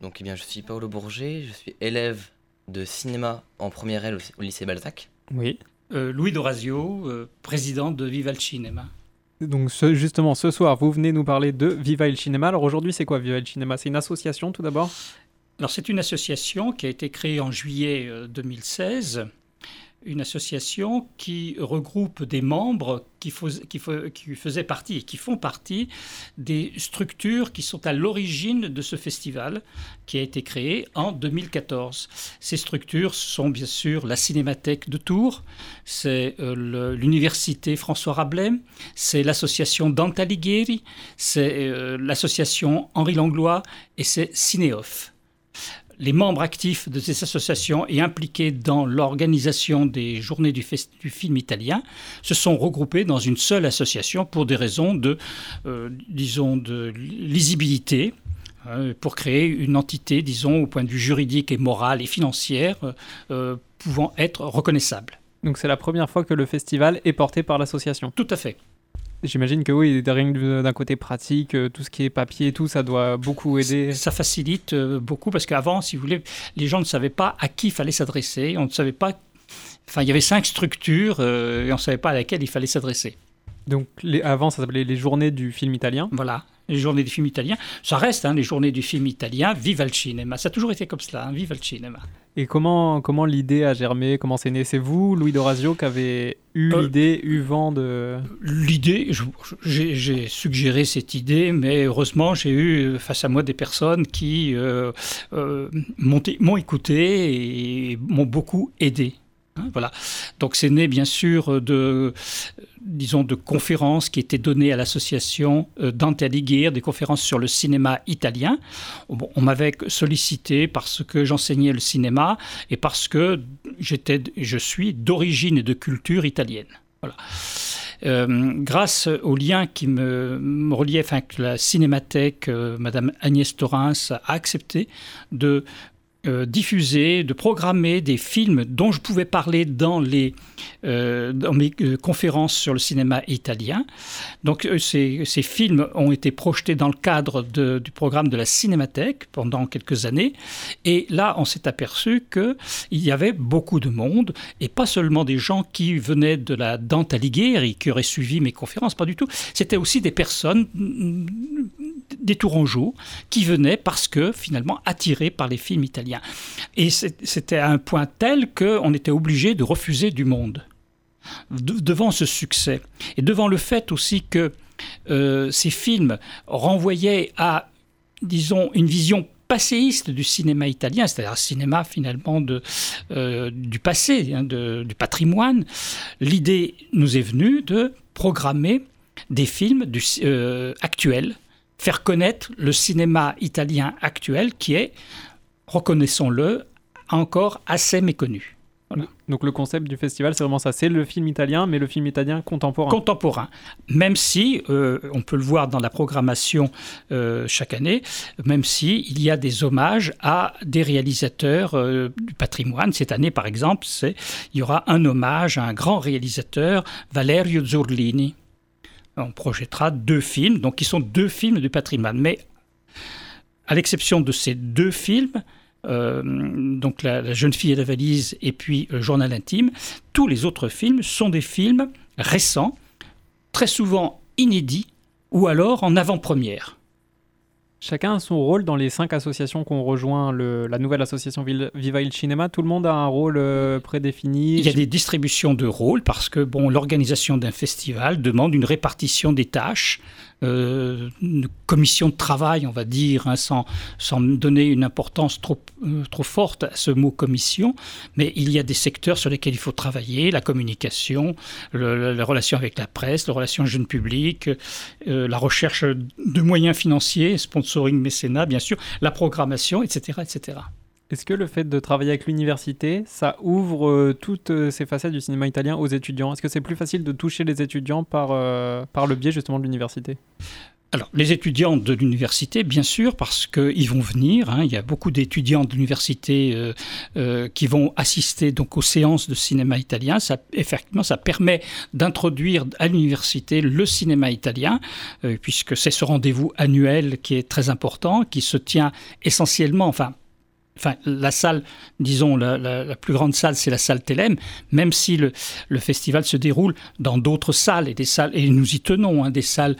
Donc, eh bien, je suis Paolo Bourget, je suis élève de cinéma en première L au, lycée Balzac. Oui. Euh, Louis Dorazio, euh, président de Viva le Cinema. Donc justement, ce soir, vous venez nous parler de Viva il Cinema. Alors aujourd'hui, c'est quoi Viva il Cinema C'est une association tout d'abord? Alors c'est une association qui a été créée en juillet 2016 une association qui regroupe des membres qui, faisaient partie et qui font partie des structures qui sont à l'origine de ce festival qui a été créé en 2014. Ces structures sont bien sûr la Cinémathèque de Tours, c'est euh, l'Université François Rabelais, c'est l'association Dante Alighieri, c'est euh, l'association Henri Langlois et c'est Cinéoff les membres actifs de ces associations et impliqués dans l'organisation des journées du, film italien se sont regroupés dans une seule association pour des raisons de, euh, disons, de lisibilité, hein, pour créer une entité, disons, au point de vue juridique et moral et financière, euh, pouvant être reconnaissable. Donc c'est la première fois que le festival est porté par l'association. Tout à fait. J'imagine que oui, d'un côté pratique, euh, tout ce qui est papier et tout, ça doit beaucoup aider. Ça facilite euh, beaucoup parce qu'avant, si vous voulez, les gens ne savaient pas à qui il fallait s'adresser. On ne savait pas. Enfin, il y avait cinq structures euh, et on ne savait pas à laquelle il fallait s'adresser. Donc les, avant, ça s'appelait les journées du film italien. Voilà, les journées du film italien. Ça reste hein, les journées du film italien, viva le cinema. Ça a toujours été comme cela, hein, viva le cinema. Et comment, comment l'idée a germé? Comment c'est né? C'est vous, Louis Dorazio, qui avez eu euh, l'idée, eu vent de... L'idée, j'ai suggéré cette idée, mais heureusement, j'ai eu face à moi des personnes qui euh, euh, m'ont écouté et m'ont beaucoup aidé. Hein, voilà. Donc c'est né bien sûr de, disons, de conférences qui étaient données à l'association euh, Dante Alighieri, des conférences sur le cinéma italien. on m'avait sollicité parce que j'enseignais le cinéma et parce que j'étais, je suis d'origine et de culture italienne. Voilà. Euh, grâce au lien qui me, me reliait, enfin que la cinémathèque, euh, Madame Agnès Torrens a accepté de euh, diffuser, de programmer des films dont je pouvais parler dans, les, euh, dans mes euh, conférences sur le cinéma italien. Donc ces, ces, films ont été projetés dans le cadre du programme de la Cinémathèque pendant quelques années. Et là, on s'est aperçu qu'il y avait beaucoup de monde, et pas seulement des gens qui venaient de la Dante Alighieri, qui auraient suivi mes conférences, pas du tout. C'était aussi des personnes des Tourangeaux qui venaient parce que finalement attirés par les films italiens. Et c'était à un point tel qu'on était obligé de refuser du monde devant ce succès et devant le fait aussi que euh, ces films renvoyaient à, disons, une vision passéiste du cinéma italien, c'est-à-dire cinéma finalement euh, du passé, hein, du patrimoine, l'idée nous est venue de programmer des films euh, actuels faire connaître le cinéma italien actuel qui est, reconnaissons-le, encore assez méconnu. Donc le concept du festival, c'est vraiment ça, c'est le film italien, mais le film italien contemporain. Contemporain, même si, euh, on peut le voir dans la programmation euh, chaque année, même si il y a des hommages à des réalisateurs euh, du patrimoine. Cette année, par exemple, il y aura un hommage à un grand réalisateur, Valerio Zurlini on projettera deux films, donc qui sont deux films du patrimoine. Mais à l'exception de ces deux films, euh, la, jeune fille et la valise et puis le Journal intime, tous les autres films sont des films récents, très souvent inédits ou alors en avant-première. Chacun a son rôle dans les cinq associations qu'on rejoint la nouvelle association Viva il Cinema. Tout le monde a un rôle euh, prédéfini. Il y a des distributions de rôles parce que bon, l'organisation d'un festival demande une répartition des tâches euh, une commission de travail, on va dire, hein, sans, sans donner une importance trop, euh, trop forte à ce mot commission, mais il y a des secteurs sur lesquels il faut travailler, la communication, la relation avec la presse, la relation jeune public, la recherche de moyens financiers, sponsoring, mécénat, bien sûr, la programmation, etc. etc. Est-ce que le fait de travailler avec l'université, ça ouvre euh, toutes euh, ces facettes du cinéma italien aux étudiants? Est-ce que c'est plus facile de toucher les étudiants par, euh, par le biais justement de l'université? Alors, les étudiants de l'université, bien sûr, parce qu'ils vont venir. Hein. il y a beaucoup d'étudiants de l'université euh, euh, qui vont assister donc aux séances de cinéma italien. Ça, effectivement, ça permet d'introduire à l'université le cinéma italien, euh, puisque c'est ce rendez-vous annuel qui est très important, qui se tient essentiellement, enfin, Enfin, la salle, disons, la, plus grande salle, c'est la salle Télém, même si le, festival se déroule dans d'autres salles, et des salles, et nous y tenons, hein, des salles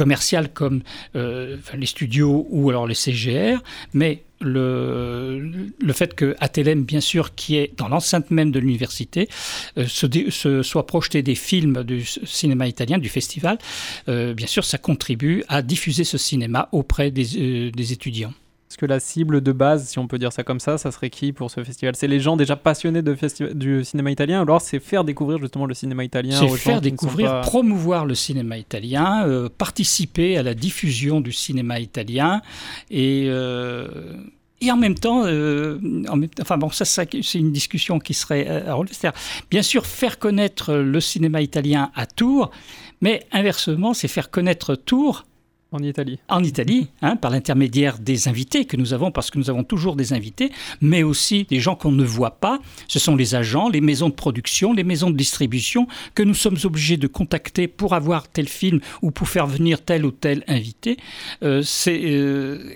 commerciales comme euh, les studios ou alors les CGR, mais le, le fait que Atélème, bien sûr, qui est dans l'enceinte même de l'université, euh, se, soit projeté des films du cinéma italien, du festival, euh, bien sûr, ça contribue à diffuser ce cinéma auprès des étudiants. Est-ce que la cible de base, si on peut dire ça comme ça, ça serait qui pour ce festival? C'est les gens déjà passionnés de du cinéma italien, ou alors c'est faire découvrir justement le cinéma italien C'est faire découvrir, promouvoir le cinéma italien, euh, participer à la diffusion du cinéma italien et. Euh, et en même temps, euh, enfin bon, ça, c'est une discussion qui serait à relever. Bien sûr, faire connaître le cinéma italien à Tours, mais inversement, c'est faire connaître Tours en Italie. En Italie, hein, par l'intermédiaire des invités que nous avons, parce que nous avons toujours des invités, mais aussi des gens qu'on ne voit pas. Ce sont les agents, les maisons de production, les maisons de distribution que nous sommes obligés de contacter pour avoir tel film ou pour faire venir tel ou tel invité. Euh, euh,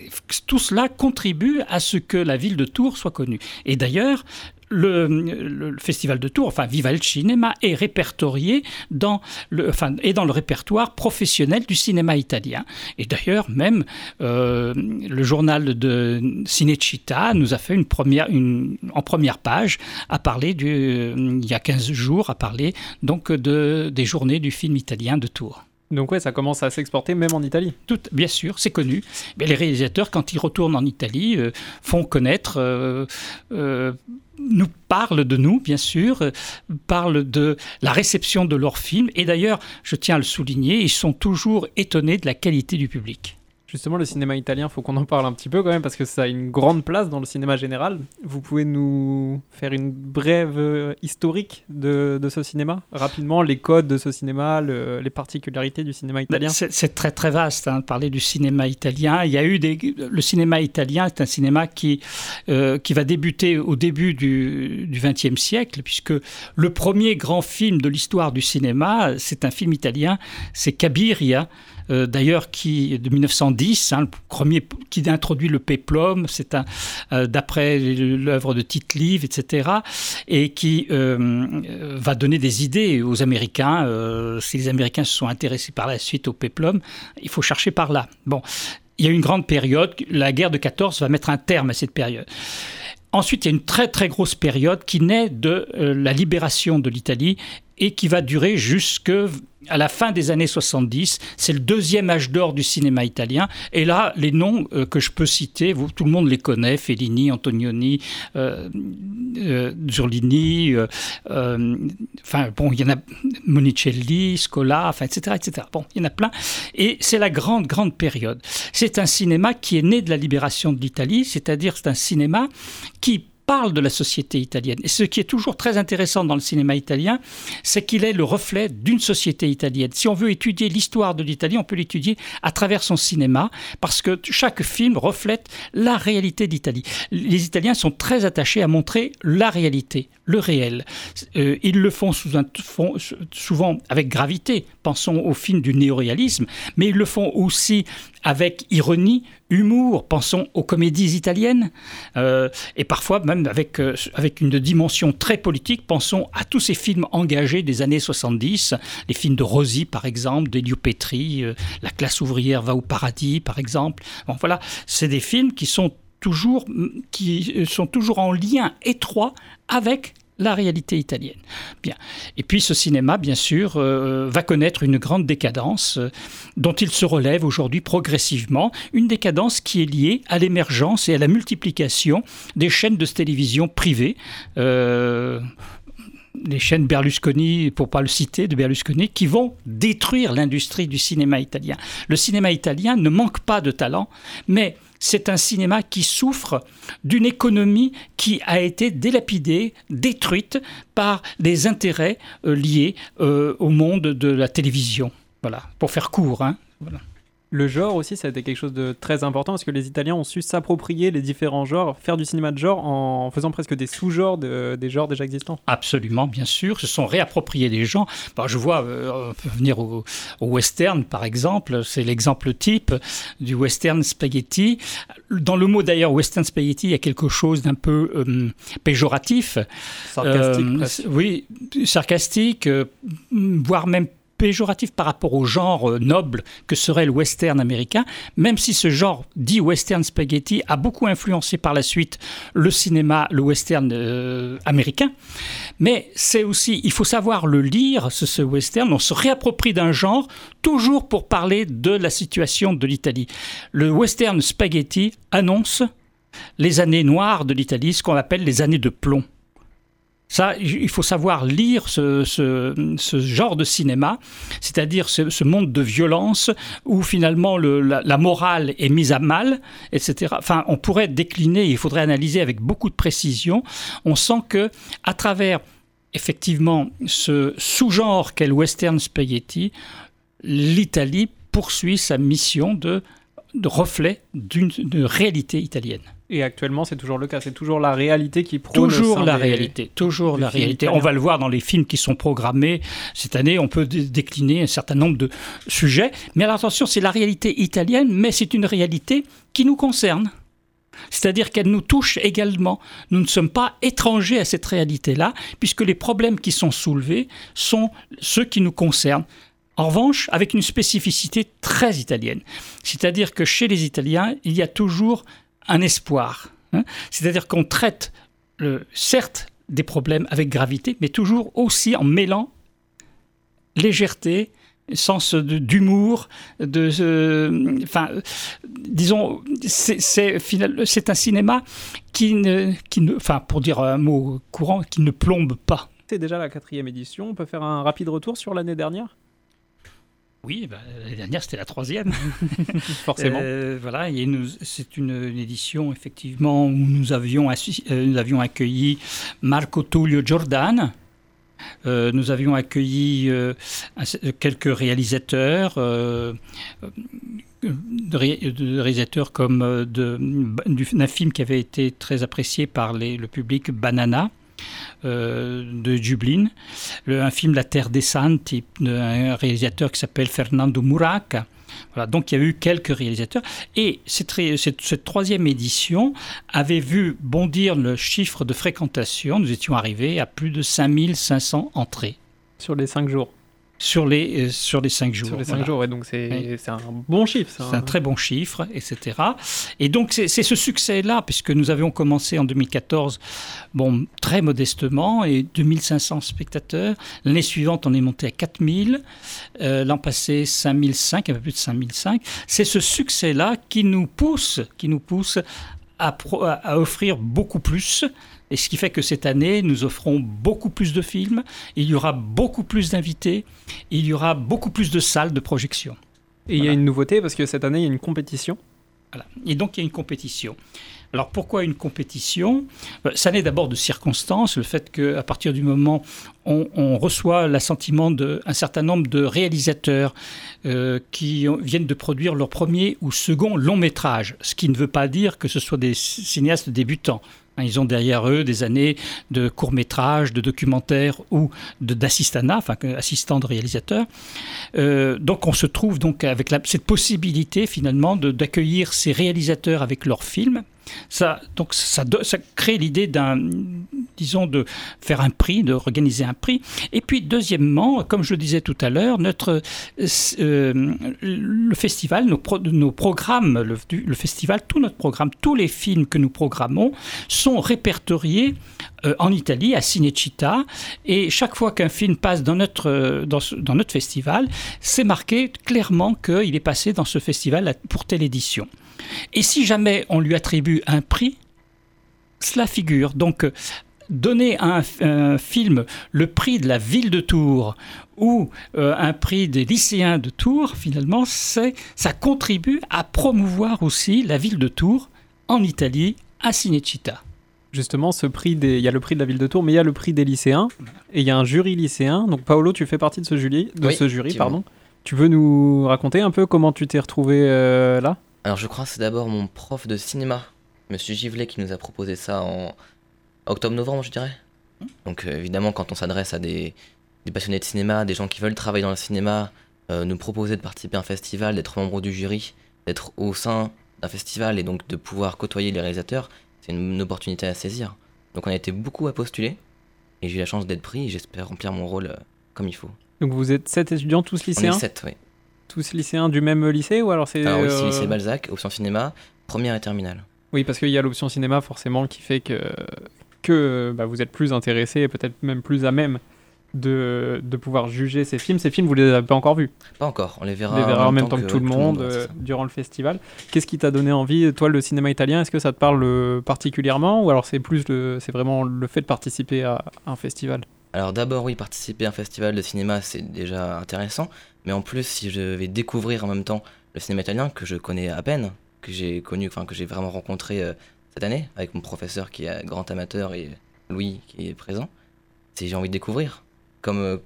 tout cela contribue à ce que la ville de Tours soit connue. Et d'ailleurs, le, festival de Tours, enfin Viva le Cinema, est répertorié dans le, enfin, est dans le répertoire professionnel du cinéma italien. Et d'ailleurs, même euh, le journal de Cinecittà nous a fait une première, une, en première page à parler du, il y a 15 jours, à parler donc de, des journées du film italien de Tours. Donc ouais, ça commence à s'exporter même en Italie. Tout, bien sûr, c'est connu. Mais les réalisateurs, quand ils retournent en Italie, euh, font connaître, euh, euh, nous parlent de nous, bien sûr, parlent de la réception de leurs films. Et d'ailleurs, je tiens à le souligner, ils sont toujours étonnés de la qualité du public. Justement, le cinéma italien, faut qu'on en parle un petit peu quand même parce que ça a une grande place dans le cinéma général. Vous pouvez nous faire une brève euh, historique de, de, ce cinéma? Rapidement, les codes de ce cinéma, les particularités du cinéma italien? C'est très très vaste hein, de parler du cinéma italien. Il y a eu des... Le cinéma italien est un cinéma qui, euh, qui va débuter au début du XXe siècle puisque le premier grand film de l'histoire du cinéma, c'est un film italien, c'est Cabiria. Euh, d'ailleurs qui de 1910, hein, le premier qui introduit le péplum, c'est un euh, d'après l'œuvre de Tite Live, etc., et qui euh, va donner des idées aux Américains. si les Américains se sont intéressés par la suite au péplum, il faut chercher par là. Bon, il y a une grande période, la guerre de 14 va mettre un terme à cette période. Ensuite, il y a une très très grosse période qui naît de la libération de l'Italie et qui va durer jusque à la fin des années 70. C'est le deuxième âge d'or du cinéma italien. Et là, les noms euh, que je peux citer, tout le monde les connaît Fellini, Antonioni, euh, euh Zurlini, euh, enfin, bon, il y en a Monicelli, Scola, enfin, etc., etc. Bon, il y en a plein. Et c'est la grande, grande période. C'est un cinéma qui est né de la libération de l'Italie, c'est-à-dire c'est un cinéma qui parle de la société italienne. Et ce qui est toujours très intéressant dans le cinéma italien, c'est qu'il est le reflet d'une société italienne. Si on veut étudier l'histoire de l'Italie, on peut l'étudier à travers son cinéma, parce que chaque film reflète la réalité d'Italie. Les Italiens sont très attachés à montrer la réalité, le réel. Euh, ils le font, souvent avec gravité, pensons aux films du néoréalisme, mais ils le font aussi avec ironie, humour, pensons aux comédies italiennes, euh, et parfois même avec, euh, avec une dimension très politique, pensons à tous ces films engagés des années 70, les films de Rosy par exemple, d'Elio Petri, euh, La classe ouvrière va au paradis par exemple. Bon, voilà, c'est des films qui sont toujours, qui sont toujours en lien étroit avec la réalité italienne. Bien. Et puis ce cinéma, bien sûr, euh, va connaître une grande décadence euh, dont il se relève aujourd'hui progressivement, une décadence qui est liée à l'émergence et à la multiplication des chaînes de télévision privées. Euh, les chaînes Berlusconi, pour pas le citer, de Berlusconi, qui vont détruire l'industrie du cinéma italien. Le cinéma italien ne manque pas de talent, mais c'est un cinéma qui souffre d'une économie qui a été délapidée, détruite par des intérêts euh, liés euh, au monde de la télévision. Voilà, pour faire court. Hein. Le genre aussi, ça a été quelque chose de très important parce que les Italiens ont su s'approprier les différents genres, faire du cinéma de genre en faisant presque des sous-genres de- des genres déjà existants. Absolument, bien sûr, se sont réappropriés les gens. Bah, je vois euh, venir au, au western, par exemple, c'est l'exemple type du western spaghetti. Dans le mot d'ailleurs western spaghetti, il y a quelque chose d'un peu euh, péjoratif. Sarcastique Euh. Oui, sarcastique, euh, voire même péjoratif par rapport au genre euh, noble que serait le western américain, même si ce genre dit western spaghetti a beaucoup influencé par la suite le cinéma, le western euh, américain. Mais c'est aussi, il faut savoir le lire, ce, ce western, on se réapproprie d'un genre, toujours pour parler de la situation de l'Italie. Le western spaghetti annonce les années noires de l'Italie, ce qu'on appelle les années de plomb. Il faut savoir lire ce, genre de cinéma, c'est-à-dire ce, monde de violence où finalement le- la, la morale est mise à mal, etc. Enfin, on pourrait décliner, il faudrait analyser avec beaucoup de précision. On sent que à travers effectivement ce sous-genre qu'est le western spaghetti, l'Italie poursuit sa mission de, de reflet d'une réalité italienne. Et actuellement, c'est toujours le cas. C'est toujours la réalité qui prône. Toujours la des- réalité, toujours la réalité. On va le voir dans les films qui sont programmés cette année. On peut dé- décliner un certain nombre de sujets. Mais alors attention, c'est la réalité italienne, mais c'est une réalité qui nous concerne. C'est-à-dire qu'elle nous touche également. Nous ne sommes pas étrangers à cette réalité-là, puisque les problèmes qui sont soulevés sont ceux qui nous concernent. En revanche, avec une spécificité très italienne. C'est-à-dire que chez les Italiens, il y a toujours un espoir. hein. C'est-à-dire qu'on traite, certes, des problèmes avec gravité, mais toujours aussi en mêlant légèreté, sens d'humour, de, euh, enfin, disons, c'est un cinéma qui ne, qui ne, enfin, pour dire un mot courant, qui ne plombe pas. C'est déjà la quatrième édition. On peut faire un rapide retour sur l'année dernière? Oui, ben, l'année dernière c'était la troisième. Forcément. Euh, voilà, et c'est une, une édition effectivement où nous avions, euh, nous avions accueilli Marco Tullio Giordane. Euh, nous avions accueilli quelques réalisateurs, de, réalisateurs comme d'un film qui avait été très apprécié par les- le public, Banana, euh, de Dublin, Le- un film La Terre des Santi, d'un réalisateur qui s'appelle Fernando Muraca. Voilà, donc il y a eu quelques réalisateurs. Et cette, cette- cette troisième édition avait vu bondir le chiffre de fréquentation. Nous étions arrivés à plus de 5500 entrées Sur les cinq jours. Sur les, euh, sur les cinq jours. Sur les cinq Voilà. jours. Et donc, c'est Oui. un bon chiffre. C'est un très bon chiffre, etc. Et donc, c'est c'est ce succès-là, puisque nous avions commencé en 2014, bon, très modestement, et 2500 spectateurs. L'année suivante, on est monté à 4000. Euh, L'an passé, 5005, un peu plus de 5005. C'est ce succès-là qui nous pousse, qui nous pousse à, offrir beaucoup plus. Et ce qui fait que cette année, nous offrons beaucoup plus de films, il y aura beaucoup plus d'invités, il y aura beaucoup plus de salles de projection. Et il y a une nouveauté parce que cette année, il y a une compétition. Voilà. Et donc il y a une compétition. Alors pourquoi une compétition? Euh, Ça naît d'abord de circonstances, le fait qu'à partir du moment où on, on reçoit l'assentiment d'un certain nombre de réalisateurs euh, qui viennent de produire leur premier ou second long métrage, ce qui ne veut pas dire que ce soit des cinéastes débutants. Hein, Ils ont derrière eux des années de courts métrages, de documentaires ou d'assistanat, enfin assistant de réalisateur. Euh, donc on se trouve donc avec cette possibilité finalement d'accueillir ces réalisateurs avec leurs films. Ça, donc ça, crée l'idée de faire un prix, de organiser un prix. Et puis deuxièmement, comme je le disais tout à l'heure, notre euh, le festival, nos, pro- nos programmes, le, festival, tout notre programme, tous les films que nous programmons sont répertoriés euh, en Italie, à Cinecittà, et chaque fois qu'un film passe dans notre, euh, dans, notre festival, c'est marqué clairement qu'il est passé dans ce festival pour telle édition. Et si jamais on lui attribue un prix, cela figure. Donc, euh, donner à un, un film le prix de la ville de Tours ou euh, un prix des lycéens de Tours, finalement, c'est, ça contribue à promouvoir aussi la ville de Tours en Italie, à Cinecittà. Justement, ce prix des... il y a le prix de la ville de Tours, mais il y a le prix des lycéens. Et il y a un jury lycéen. Donc, Paolo, tu fais partie de ce jury, de Oui, ce jury pardon. Tu veux nous raconter un peu comment tu t'es retrouvé euh, là? Alors je crois que c'est d'abord mon prof de cinéma, Monsieur Givelet, qui nous a proposé ça en octobre-novembre, je dirais. Donc euh, évidemment, quand on s'adresse à des, des passionnés de cinéma, des gens qui veulent travailler dans le cinéma, euh, nous proposer de participer à un festival, d'être membre du jury, d'être au sein d'un festival et donc de pouvoir côtoyer les réalisateurs, c'est une, une opportunité à saisir. Donc on a été beaucoup à postuler et j'ai eu la chance d'être pris et j'espère remplir mon rôle euh, comme il faut. Donc vous êtes sept étudiants, tous On est lycéens? 7, oui. Tous lycéens du même lycée ou alors c'est... Alors oui, c'est euh, lycée Balzac, option cinéma, première et terminale. Oui, parce qu'il y a l'option cinéma forcément qui fait que, que bah, vous êtes plus intéressé et peut-être même plus à même de, de pouvoir juger ces films. Ces films, vous les avez pas encore vus. Pas encore, on les verra, les en même temps que, tout le monde, euh, durant le festival. Qu'est-ce qui t'a donné envie, toi, le cinéma italien? Est-ce que ça te parle euh, particulièrement ou alors c'est plus le, c'est vraiment le fait de participer à un festival? Alors d'abord oui, participer à un festival de cinéma c'est déjà intéressant, mais en plus si je vais découvrir en même temps le cinéma italien que je connais à peine, que j'ai connu, enfin que j'ai vraiment rencontré euh, cette année avec mon professeur qui est grand amateur et Louis qui est présent, c'est j'ai envie de découvrir, comme euh,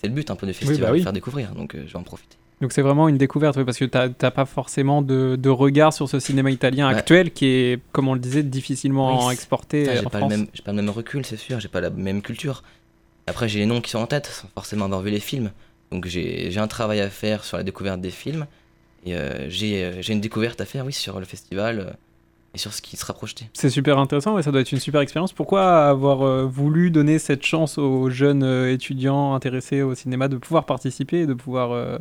c'est le but un peu du festival, bah oui. de faire découvrir, donc euh, je vais en profiter. Donc c'est vraiment une découverte, oui, parce que t'as t'as pas forcément de, de regard sur ce cinéma italien actuel qui est, comme on le disait, difficilement Oui, exporté J'ai en pas, pas le même recul, c'est sûr, j'ai pas la même culture. Après, j'ai les noms qui sont en tête, sans forcément avoir vu les films. Donc, j'ai j'ai un travail à faire sur la découverte des films. Et euh, j'ai euh, j'ai une découverte à faire, oui, sur le festival euh, et sur ce qui sera projeté. C'est super intéressant et ça doit être une super expérience. Pourquoi avoir euh, voulu donner cette chance aux jeunes euh, étudiants intéressés au cinéma de pouvoir participer, de pouvoir euh,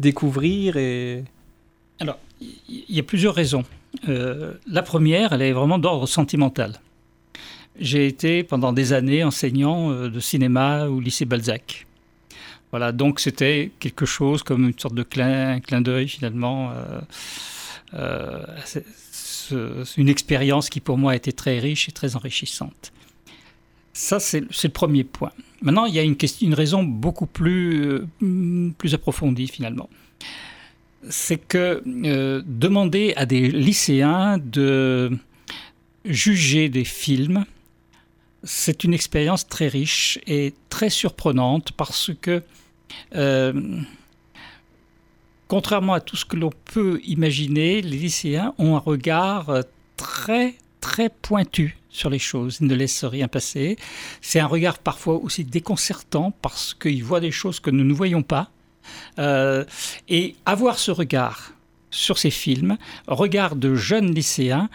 découvrir et... Alors, il y a plusieurs raisons. Euh, la première, elle est vraiment d'ordre sentimental. J'ai été pendant des années enseignant euh, de cinéma au lycée Balzac. Voilà, donc c'était quelque chose comme une sorte de clin, clin d'œil finalement. euh, euh, une expérience qui pour moi a été très riche et très enrichissante. Ça, c'est le premier point. Maintenant, il y a une, question, une raison beaucoup plus, euh, plus approfondie finalement c'est que demander à des lycéens de juger des films, c'est une expérience très riche et très surprenante parce que, euh, contrairement à tout ce que l'on peut imaginer, les lycéens ont un regard euh, très très pointu sur les choses, ils ne laissent rien passer. C'est un regard parfois aussi déconcertant parce qu'ils voient des choses que nous ne voyons pas. Euh, et avoir ce regard sur ces films, regard de jeunes lycéens,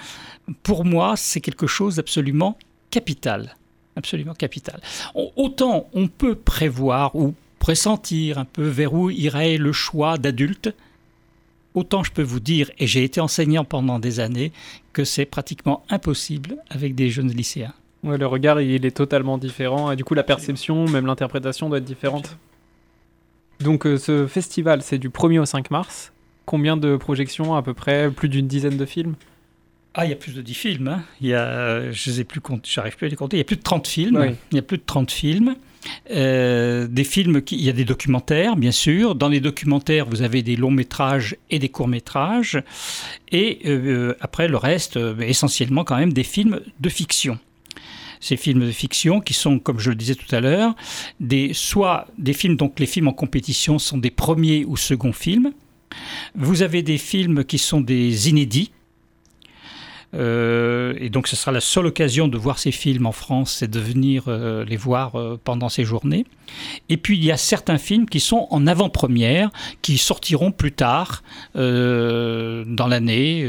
pour moi, c'est quelque chose d'absolument capital. Absolument capital. Autant on peut prévoir ou pressentir un peu vers où irait le choix d'adultes, autant je peux vous dire, et j'ai été enseignant pendant des années, que c'est pratiquement impossible avec des jeunes lycéens. Ouais, le regard, il est totalement différent et du coup la perception, même l'interprétation doit être différente. Donc euh, ce festival, c'est du 1er au 5 mars. Combien de projections à peu près? Plus d'une dizaine de films? Ah, il y a plus de 10 films. hein. Il y a, je les ai plus j'arrive plus à les compter. Il y a plus de 30 films. Oui. Il y a plus de 30 films. Euh, des films qui, il y a des documentaires, bien sûr. Dans les documentaires, vous avez des longs métrages et des courts métrages. Et euh, après, le reste, euh, essentiellement quand même des films de fiction. Ces films de fiction qui sont, comme je le disais tout à l'heure, des, soit des films, donc les films en compétition sont des premiers ou seconds films. Vous avez des films qui sont des inédits. Euh, et donc, ce sera la seule occasion de voir ces films en France, c'est de venir euh, les voir euh, pendant ces journées. Et puis, il y a certains films qui sont en avant-première, qui sortiront plus tard dans l'année.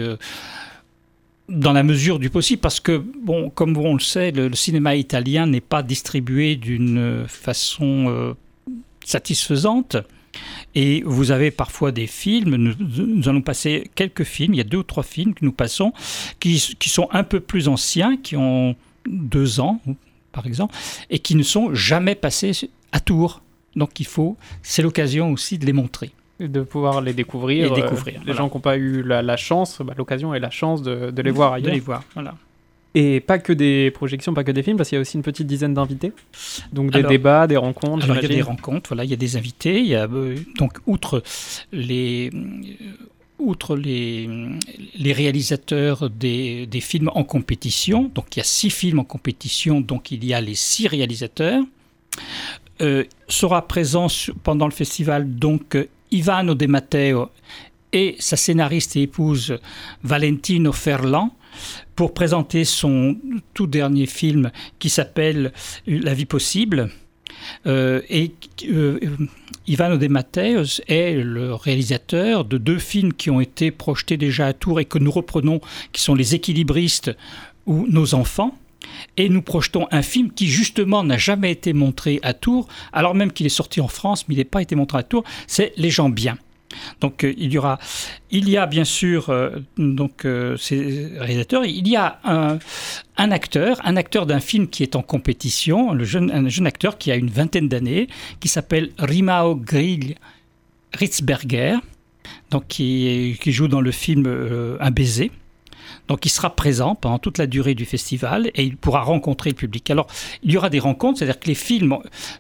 dans la mesure du possible, parce que, bon, comme on le sait, le, cinéma italien n'est pas distribué d'une façon satisfaisante. Et vous avez parfois des films, nous, nous allons passer quelques films, il y a deux ou trois films que nous passons, qui, qui sont un peu plus anciens, qui ont deux ans, par exemple, et qui ne sont jamais passés à Tours. Donc il faut, c'est l'occasion aussi de les montrer. De pouvoir les découvrir. Et découvrir, euh, les voilà. gens qui n'ont pas eu la, la chance, bah, l'occasion et la chance de, de les voir De ailleurs. les voir, voilà. Et pas que des projections, pas que des films, parce qu'il y a aussi une petite dizaine d'invités. Donc des Alors- débats, des rencontres, Alors, il y a des rencontres, voilà, il y a des invités. Il y a, euh, donc, outre les, euh, outre les, les réalisateurs des, des films en compétition, donc il y a six films en compétition, donc il y a les six réalisateurs. Euh, sera présent sur- pendant le festival donc Ivano De Matteo et sa scénariste et épouse Valentino Ferlan pour présenter son tout dernier film qui s'appelle La vie possible. Euh, et euh, Ivano De Matteos est le réalisateur de deux films qui ont été projetés déjà à Tours et que nous reprenons, qui sont Les équilibristes ou Nos enfants. Et nous projetons un film qui justement n'a jamais été montré à Tours, alors même qu'il est sorti en France, mais il n'a pas été montré à Tours, c'est Les gens bien. Donc euh, il y aura, il y a bien sûr euh, donc euh, ces réalisateurs, il y a un, acteur, un acteur d'un film qui est en compétition, un jeune acteur qui a une vingtaine d'années, qui s'appelle Rimao Grill Ritzberger, donc qui, joue dans le film Un baiser. Donc il sera présent pendant toute la durée du festival et il pourra rencontrer le public. Alors il y aura des rencontres, c'est-à-dire que les films,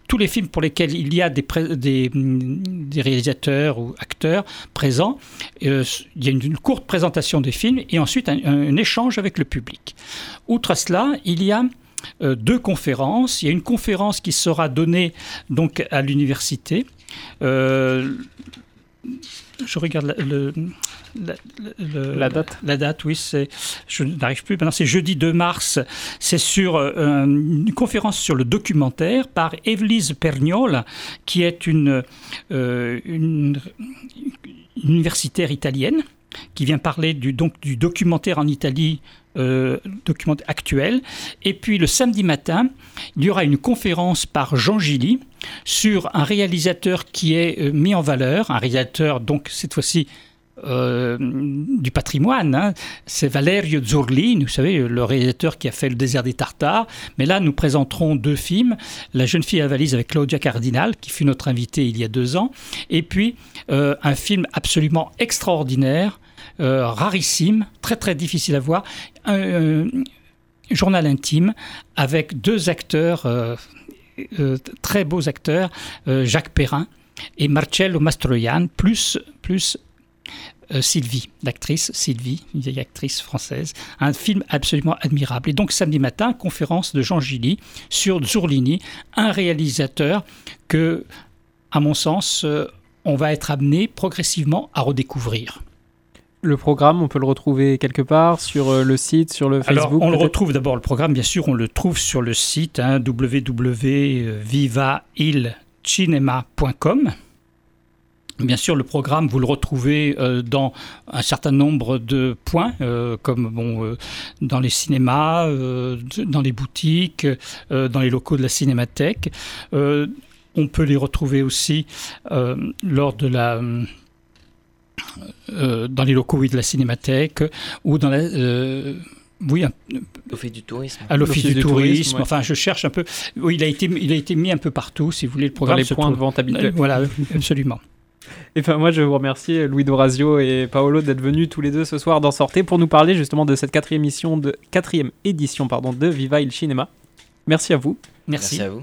tous les films pour lesquels il y a des, des réalisateurs ou acteurs présents, euh, il y a une, courte présentation des films et ensuite un, échange avec le public. Outre cela, il y a euh, deux conférences. Il y a une conférence qui sera donnée donc à l'université. Euh, je regarde le, la, le, la, date. La date, oui, c'est, je n'arrive plus. Maintenant, c'est jeudi 2 mars. C'est sur euh, une conférence sur le documentaire par Evelise Pergnol, qui est une, euh, une, une universitaire italienne qui vient parler du, donc, du documentaire en Italie euh, documentaire actuel. Et puis le samedi matin, il y aura une conférence par Jean Gilly sur un réalisateur qui est euh, mis en valeur, un réalisateur donc cette fois-ci euh, du patrimoine. Hein. C'est Valerio Zurli, vous savez, le réalisateur qui a fait Le désert des Tartares. Mais là, nous présenterons deux films. La jeune fille à valise avec Claudia Cardinal, qui fut notre invitée il y a deux ans. Et puis, euh, un film absolument extraordinaire, euh, rarissime, très très difficile à voir. Un, journal intime avec deux acteurs, très beaux acteurs, Jacques Perrin et Marcello Mastroianni, plus, plus euh, Sylvie, l'actrice Sylvie, une vieille actrice française. Un film absolument admirable. Et donc samedi matin, conférence de Jean Gilly sur Zurlini, un réalisateur que, à mon sens, euh, on va être amené progressivement à redécouvrir. Le programme, on peut le retrouver quelque part sur euh, le site, sur le Facebook Alors, on le retrouve d'abord, le programme, bien sûr, on le trouve sur le site hein, www.vivailcinema.com. Bien sûr, le programme, vous le retrouvez euh, dans un certain nombre de points, euh, comme bon, euh, dans les cinémas, euh, dans les boutiques, euh, dans les locaux de la cinémathèque. Euh, on peut les retrouver aussi lors de la dans les locaux oui, de la cinémathèque ou dans la oui, l'office du tourisme. À l'office du, du, tourisme. tourisme ouais. Enfin, je cherche un peu. Oui, il a été, il a été mis un peu partout, si vous voulez. Le programme dans les points trouve... de vente habituels. Voilà, absolument. Et enfin, moi, je vous remercie, Louis Dorazio et Paolo, d'être venus tous les deux ce soir dans Sortez pour nous parler justement de cette quatrième édition de, quatrième édition, pardon, de Viva il Cinema. Merci à vous. Merci à vous.